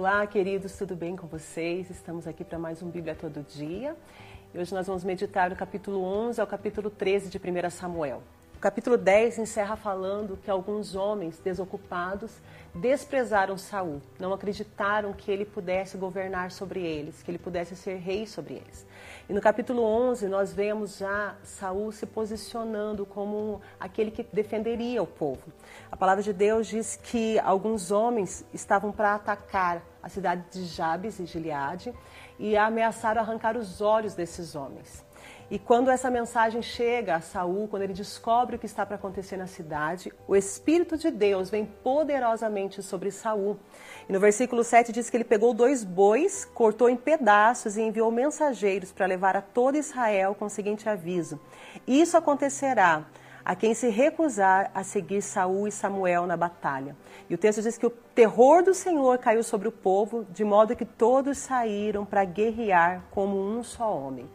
Olá, queridos, tudo bem com vocês? Estamos aqui para mais um Bíblia Todo Dia. E hoje nós vamos meditar do capítulo 11 ao capítulo 13 de 1 Samuel. O capítulo 10 encerra falando que alguns homens desocupados desprezaram Saul, não acreditaram que ele pudesse governar sobre eles, que ele pudesse ser rei sobre eles. E no capítulo 11 nós vemos já Saul se posicionando como aquele que defenderia o povo. A palavra de Deus diz que alguns homens estavam para atacar a cidade de Jabes e Gileade e ameaçaram arrancar os olhos desses homens. E quando essa mensagem chega a Saul, quando ele descobre o que está para acontecer na cidade, o espírito de Deus vem poderosamente sobre Saul. E no versículo 7 diz que ele pegou dois bois, cortou em pedaços e enviou mensageiros para levar a todo Israel com o seguinte aviso: Isso acontecerá a quem se recusar a seguir Saul e Samuel na batalha. E o texto diz que o terror do Senhor caiu sobre o povo, de modo que todos saíram para guerrear como um só homem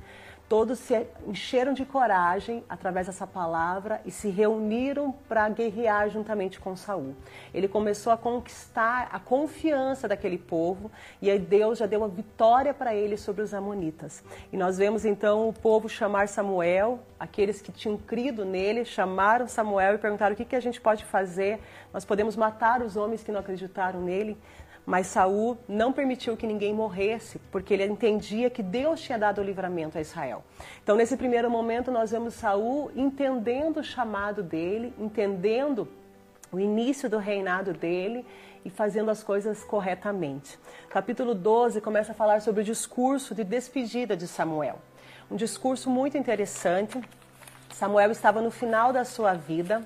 todos se encheram de coragem através dessa palavra e se reuniram para guerrear juntamente com Saul. Ele começou a conquistar a confiança daquele povo e aí Deus já deu uma vitória para ele sobre os amonitas. E nós vemos então o povo chamar Samuel, aqueles que tinham crido nele, chamaram Samuel e perguntaram o que, que a gente pode fazer. Nós podemos matar os homens que não acreditaram nele. Mas Saul não permitiu que ninguém morresse, porque ele entendia que Deus tinha dado o livramento a Israel. Então, nesse primeiro momento, nós vemos Saul entendendo o chamado dele, entendendo o início do reinado dele e fazendo as coisas corretamente. Capítulo 12 começa a falar sobre o discurso de despedida de Samuel. Um discurso muito interessante. Samuel estava no final da sua vida,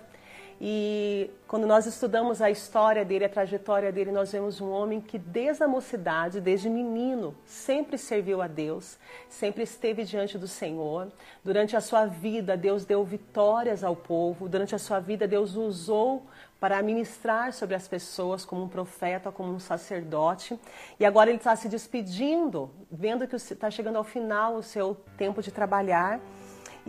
e quando nós estudamos a história dele, a trajetória dele, nós vemos um homem que desde a mocidade, desde menino, sempre serviu a Deus, sempre esteve diante do Senhor. Durante a sua vida, Deus deu vitórias ao povo. Durante a sua vida, Deus usou para ministrar sobre as pessoas como um profeta, como um sacerdote. E agora ele está se despedindo, vendo que está chegando ao final o seu tempo de trabalhar.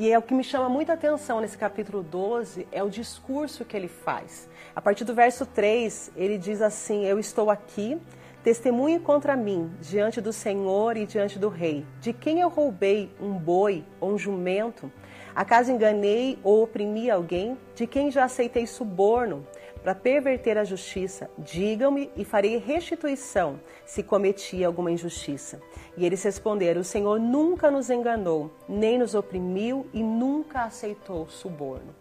E é o que me chama muita atenção nesse capítulo 12 é o discurso que ele faz. A partir do verso 3, ele diz assim: Eu estou aqui, testemunhe contra mim, diante do Senhor e diante do rei. De quem eu roubei um boi ou um jumento? Acaso enganei ou oprimi alguém? De quem já aceitei suborno? para perverter a justiça, digam-me e farei restituição se cometi alguma injustiça. E eles responderam: O Senhor nunca nos enganou, nem nos oprimiu e nunca aceitou suborno.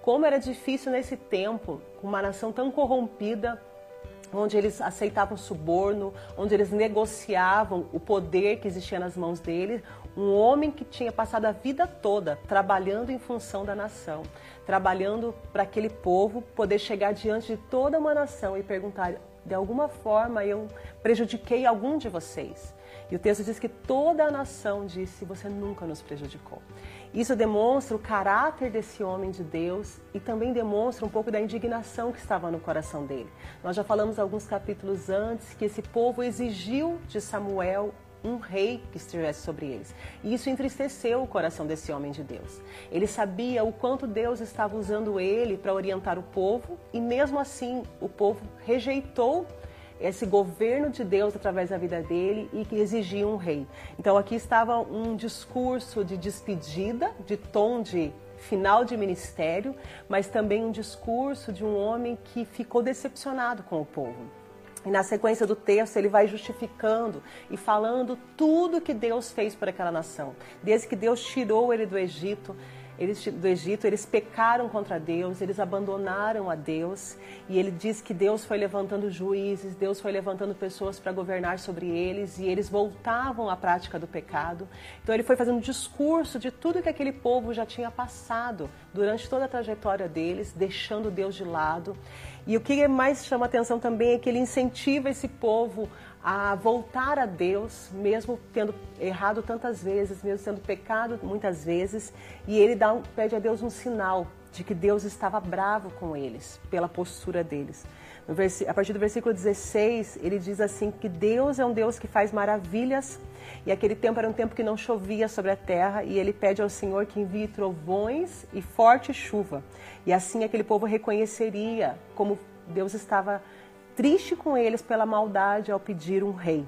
Como era difícil nesse tempo, uma nação tão corrompida, onde eles aceitavam suborno, onde eles negociavam o poder que existia nas mãos deles, um homem que tinha passado a vida toda trabalhando em função da nação, trabalhando para aquele povo poder chegar diante de toda uma nação e perguntar: de alguma forma eu prejudiquei algum de vocês? E o texto diz que toda a nação disse: Você nunca nos prejudicou. Isso demonstra o caráter desse homem de Deus e também demonstra um pouco da indignação que estava no coração dele. Nós já falamos alguns capítulos antes que esse povo exigiu de Samuel um rei que estivesse sobre eles. E isso entristeceu o coração desse homem de Deus. Ele sabia o quanto Deus estava usando ele para orientar o povo e mesmo assim o povo rejeitou esse governo de Deus através da vida dele e que exigia um rei. Então aqui estava um discurso de despedida, de tom de final de ministério, mas também um discurso de um homem que ficou decepcionado com o povo. E na sequência do texto ele vai justificando e falando tudo que Deus fez por aquela nação. Desde que Deus tirou ele do Egito, eles, do Egito, eles pecaram contra Deus, eles abandonaram a Deus, e ele diz que Deus foi levantando juízes, Deus foi levantando pessoas para governar sobre eles, e eles voltavam à prática do pecado. Então ele foi fazendo discurso de tudo que aquele povo já tinha passado durante toda a trajetória deles, deixando Deus de lado. E o que mais chama atenção também é que ele incentiva esse povo a voltar a Deus, mesmo tendo errado tantas vezes, mesmo sendo pecado muitas vezes, e ele dá pede a Deus um sinal de que Deus estava bravo com eles, pela postura deles. a partir do versículo 16, ele diz assim que Deus é um Deus que faz maravilhas, e aquele tempo era um tempo que não chovia sobre a terra, e ele pede ao Senhor que envie trovões e forte chuva. E assim aquele povo reconheceria como Deus estava triste com eles pela maldade ao pedir um rei.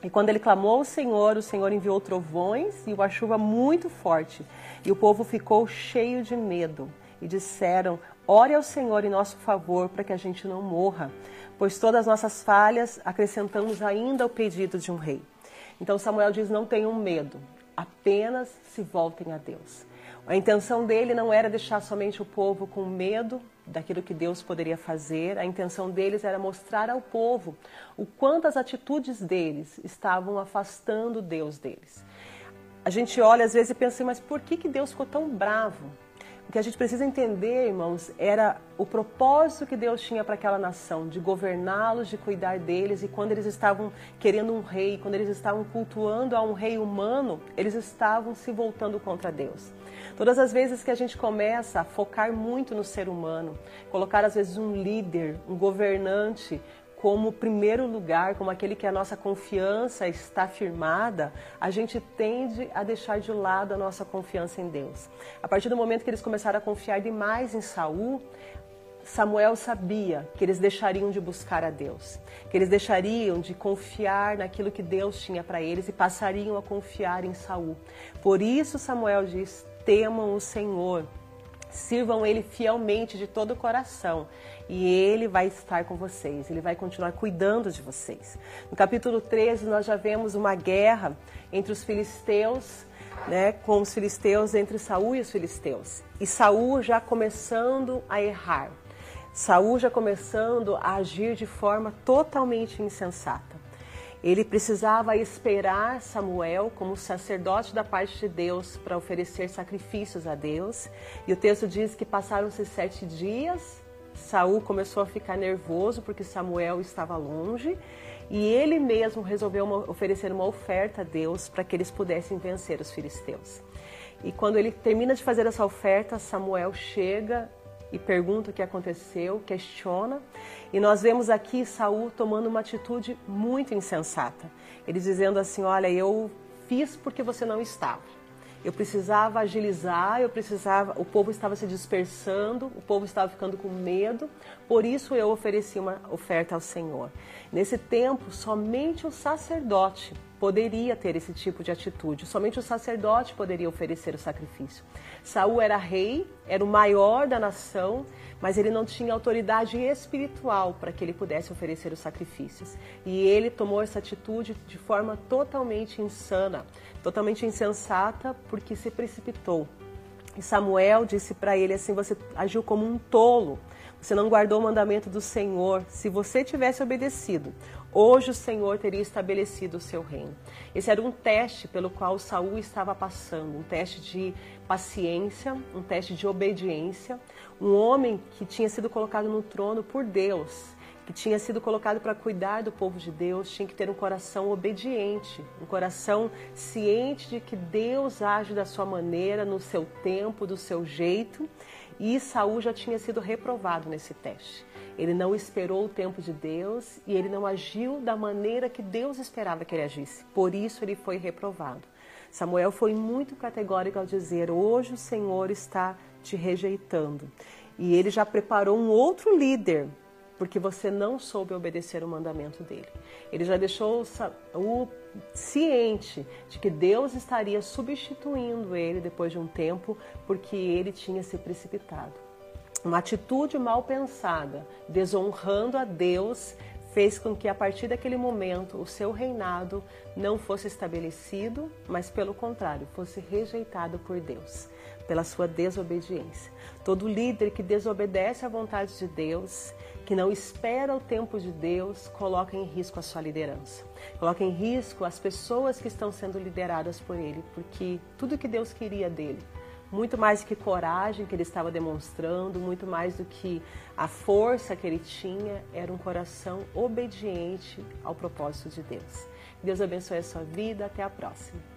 E quando ele clamou ao Senhor, o Senhor enviou trovões e uma chuva muito forte. E o povo ficou cheio de medo. E disseram: Ore ao Senhor em nosso favor para que a gente não morra, pois todas as nossas falhas acrescentamos ainda o pedido de um rei. Então Samuel diz: Não tenham medo, apenas se voltem a Deus. A intenção dele não era deixar somente o povo com medo daquilo que Deus poderia fazer, a intenção deles era mostrar ao povo o quanto as atitudes deles estavam afastando Deus deles. A gente olha às vezes e pensa, mas por que, que Deus ficou tão bravo? Que a gente precisa entender, irmãos, era o propósito que Deus tinha para aquela nação, de governá-los, de cuidar deles. E quando eles estavam querendo um rei, quando eles estavam cultuando a um rei humano, eles estavam se voltando contra Deus. Todas as vezes que a gente começa a focar muito no ser humano, colocar às vezes um líder, um governante como primeiro lugar, como aquele que a nossa confiança está firmada, a gente tende a deixar de lado a nossa confiança em Deus. A partir do momento que eles começaram a confiar demais em Saul, Samuel sabia que eles deixariam de buscar a Deus, que eles deixariam de confiar naquilo que Deus tinha para eles e passariam a confiar em Saul. Por isso Samuel diz: temam o Senhor, sirvam Ele fielmente de todo o coração e Ele vai estar com vocês, Ele vai continuar cuidando de vocês. No capítulo 13, nós já vemos uma guerra entre os filisteus, né, com os filisteus, entre Saul e os filisteus. E Saul já começando a errar. Saul já começando a agir de forma totalmente insensata. Ele precisava esperar Samuel como sacerdote da parte de Deus para oferecer sacrifícios a Deus. E o texto diz que passaram-se sete dias. Saul começou a ficar nervoso porque Samuel estava longe e ele mesmo resolveu uma, oferecer uma oferta a Deus para que eles pudessem vencer os filisteus. E quando ele termina de fazer essa oferta, Samuel chega e pergunta o que aconteceu, questiona. E nós vemos aqui Saul tomando uma atitude muito insensata. Ele dizendo assim: "Olha, eu fiz porque você não estava. Eu precisava agilizar, eu precisava, o povo estava se dispersando, o povo estava ficando com medo, por isso eu ofereci uma oferta ao Senhor. Nesse tempo, somente o sacerdote poderia ter esse tipo de atitude. Somente o sacerdote poderia oferecer o sacrifício. Saul era rei, era o maior da nação, mas ele não tinha autoridade espiritual para que ele pudesse oferecer os sacrifícios. E ele tomou essa atitude de forma totalmente insana, totalmente insensata, porque se precipitou. E Samuel disse para ele assim: Você agiu como um tolo. Você não guardou o mandamento do Senhor. Se você tivesse obedecido, hoje o Senhor teria estabelecido o seu reino. Esse era um teste pelo qual Saul estava passando, um teste de paciência, um teste de obediência. Um homem que tinha sido colocado no trono por Deus, que tinha sido colocado para cuidar do povo de Deus, tinha que ter um coração obediente, um coração ciente de que Deus age da sua maneira, no seu tempo, do seu jeito e Saul já tinha sido reprovado nesse teste. Ele não esperou o tempo de Deus e ele não agiu da maneira que Deus esperava que ele agisse. Por isso ele foi reprovado. Samuel foi muito categórico ao dizer: Hoje o Senhor está te rejeitando. E ele já preparou um outro líder porque você não soube obedecer o mandamento dele. Ele já deixou o ciente de que Deus estaria substituindo ele depois de um tempo, porque ele tinha se precipitado. Uma atitude mal pensada, desonrando a Deus, fez com que a partir daquele momento o seu reinado não fosse estabelecido, mas pelo contrário, fosse rejeitado por Deus, pela sua desobediência. Todo líder que desobedece à vontade de Deus, que não espera o tempo de Deus, coloca em risco a sua liderança. Coloca em risco as pessoas que estão sendo lideradas por ele, porque tudo que Deus queria dele, muito mais que coragem que ele estava demonstrando, muito mais do que a força que ele tinha, era um coração obediente ao propósito de Deus. Deus abençoe a sua vida, até a próxima.